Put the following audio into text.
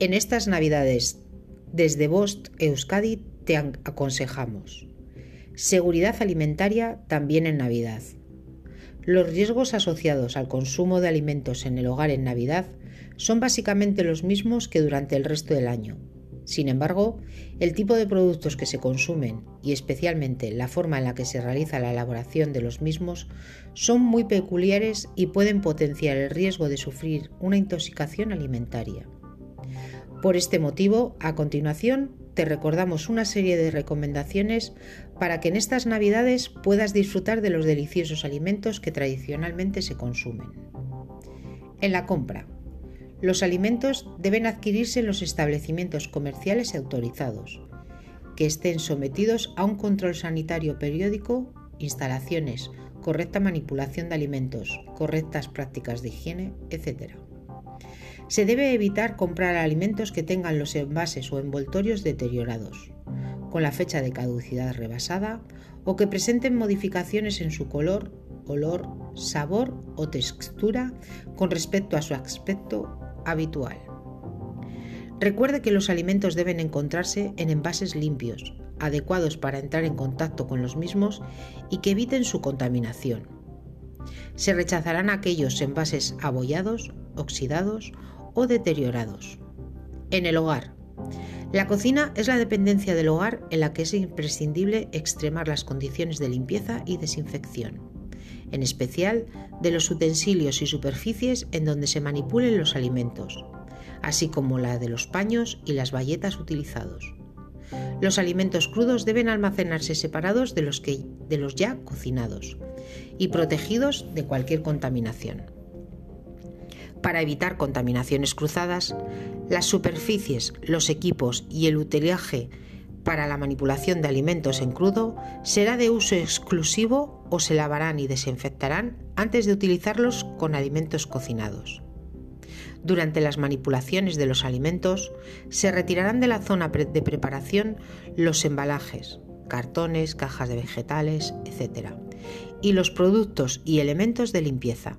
En estas Navidades, desde Bost Euskadi, te aconsejamos. Seguridad alimentaria también en Navidad. Los riesgos asociados al consumo de alimentos en el hogar en Navidad son básicamente los mismos que durante el resto del año. Sin embargo, el tipo de productos que se consumen y especialmente la forma en la que se realiza la elaboración de los mismos son muy peculiares y pueden potenciar el riesgo de sufrir una intoxicación alimentaria. Por este motivo, a continuación, te recordamos una serie de recomendaciones para que en estas Navidades puedas disfrutar de los deliciosos alimentos que tradicionalmente se consumen. En la compra. Los alimentos deben adquirirse en los establecimientos comerciales autorizados, que estén sometidos a un control sanitario periódico, instalaciones, correcta manipulación de alimentos, correctas prácticas de higiene, etc. Se debe evitar comprar alimentos que tengan los envases o envoltorios deteriorados, con la fecha de caducidad rebasada o que presenten modificaciones en su color, olor, sabor o textura con respecto a su aspecto habitual. Recuerde que los alimentos deben encontrarse en envases limpios, adecuados para entrar en contacto con los mismos y que eviten su contaminación. Se rechazarán aquellos envases abollados, oxidados deteriorados. En el hogar. La cocina es la dependencia del hogar en la que es imprescindible extremar las condiciones de limpieza y desinfección, en especial de los utensilios y superficies en donde se manipulen los alimentos, así como la de los paños y las bayetas utilizados. Los alimentos crudos deben almacenarse separados de los, que, de los ya cocinados y protegidos de cualquier contaminación. Para evitar contaminaciones cruzadas, las superficies, los equipos y el utilaje para la manipulación de alimentos en crudo será de uso exclusivo o se lavarán y desinfectarán antes de utilizarlos con alimentos cocinados. Durante las manipulaciones de los alimentos se retirarán de la zona de preparación los embalajes, cartones, cajas de vegetales, etc. y los productos y elementos de limpieza